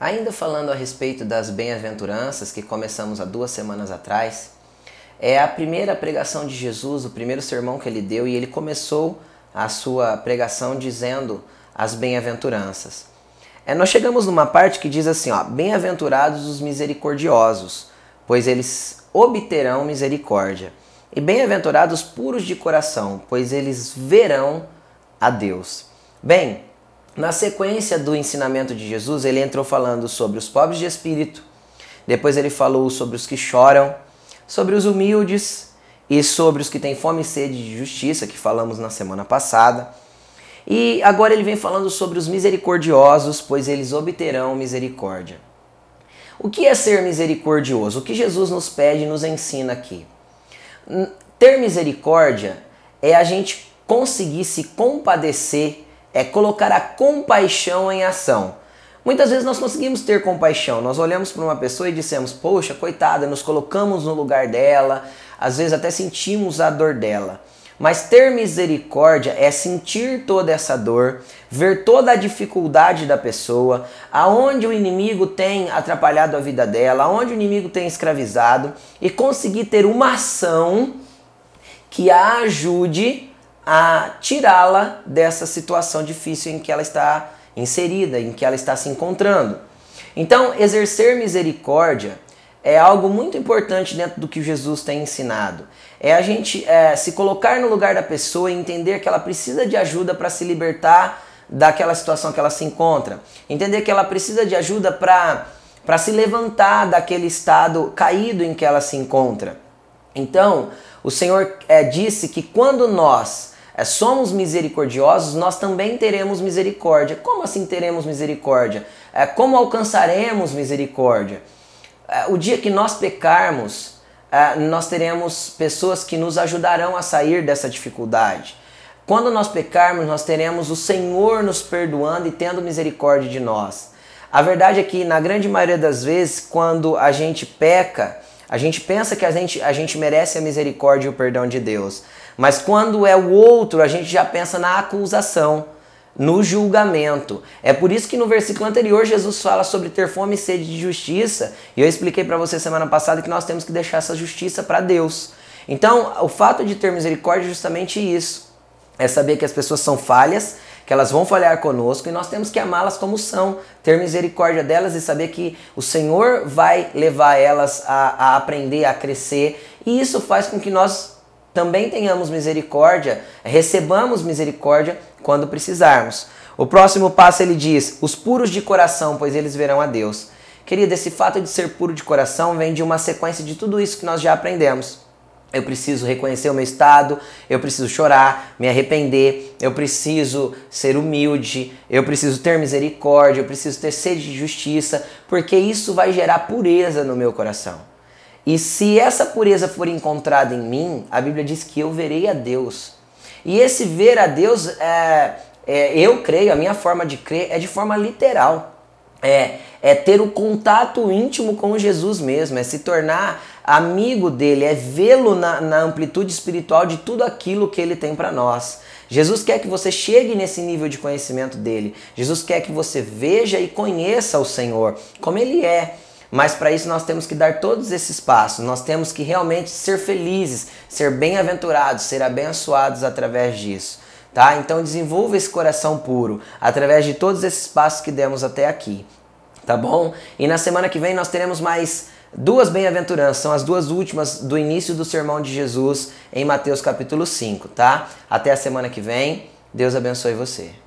Ainda falando a respeito das bem-aventuranças que começamos há duas semanas atrás, é a primeira pregação de Jesus, o primeiro sermão que ele deu, e ele começou a sua pregação dizendo as bem-aventuranças. É, nós chegamos numa parte que diz assim: ó, bem-aventurados os misericordiosos, pois eles obterão misericórdia. E bem-aventurados puros de coração, pois eles verão a Deus. Bem, na sequência do ensinamento de Jesus, ele entrou falando sobre os pobres de espírito, depois ele falou sobre os que choram, sobre os humildes e sobre os que têm fome e sede de justiça, que falamos na semana passada. E agora ele vem falando sobre os misericordiosos, pois eles obterão misericórdia. O que é ser misericordioso? O que Jesus nos pede e nos ensina aqui? Ter misericórdia é a gente conseguir se compadecer é colocar a compaixão em ação. Muitas vezes nós conseguimos ter compaixão, nós olhamos para uma pessoa e dissemos, poxa, coitada, nos colocamos no lugar dela, às vezes até sentimos a dor dela. Mas ter misericórdia é sentir toda essa dor, ver toda a dificuldade da pessoa, aonde o inimigo tem atrapalhado a vida dela, aonde o inimigo tem escravizado e conseguir ter uma ação que a ajude a tirá-la dessa situação difícil em que ela está inserida, em que ela está se encontrando. Então, exercer misericórdia é algo muito importante dentro do que Jesus tem ensinado. É a gente é, se colocar no lugar da pessoa e entender que ela precisa de ajuda para se libertar daquela situação que ela se encontra. Entender que ela precisa de ajuda para se levantar daquele estado caído em que ela se encontra. Então, o Senhor é, disse que quando nós é, somos misericordiosos, nós também teremos misericórdia. Como assim teremos misericórdia? É, como alcançaremos misericórdia? É, o dia que nós pecarmos, é, nós teremos pessoas que nos ajudarão a sair dessa dificuldade. Quando nós pecarmos, nós teremos o Senhor nos perdoando e tendo misericórdia de nós. A verdade é que, na grande maioria das vezes, quando a gente peca, a gente pensa que a gente, a gente merece a misericórdia e o perdão de Deus. Mas quando é o outro, a gente já pensa na acusação, no julgamento. É por isso que no versículo anterior Jesus fala sobre ter fome e sede de justiça. E eu expliquei para você semana passada que nós temos que deixar essa justiça para Deus. Então, o fato de ter misericórdia é justamente isso. É saber que as pessoas são falhas, que elas vão falhar conosco e nós temos que amá-las como são, ter misericórdia delas e saber que o Senhor vai levar elas a, a aprender, a crescer. E isso faz com que nós também tenhamos misericórdia, recebamos misericórdia quando precisarmos. O próximo passo ele diz: os puros de coração, pois eles verão a Deus. Querida, esse fato de ser puro de coração vem de uma sequência de tudo isso que nós já aprendemos. Eu preciso reconhecer o meu estado, eu preciso chorar, me arrepender, eu preciso ser humilde, eu preciso ter misericórdia, eu preciso ter sede de justiça, porque isso vai gerar pureza no meu coração. E se essa pureza for encontrada em mim, a Bíblia diz que eu verei a Deus. E esse ver a Deus, é, é, eu creio, a minha forma de crer é de forma literal. É, é ter o contato íntimo com Jesus mesmo, é se tornar amigo dele, é vê-lo na, na amplitude espiritual de tudo aquilo que ele tem para nós. Jesus quer que você chegue nesse nível de conhecimento dele. Jesus quer que você veja e conheça o Senhor como ele é. Mas para isso nós temos que dar todos esses passos, nós temos que realmente ser felizes, ser bem-aventurados, ser abençoados através disso. Tá? Então desenvolva esse coração puro através de todos esses passos que demos até aqui. Tá bom? E na semana que vem nós teremos mais duas bem-aventuranças, são as duas últimas do início do sermão de Jesus em Mateus capítulo 5, tá? Até a semana que vem. Deus abençoe você.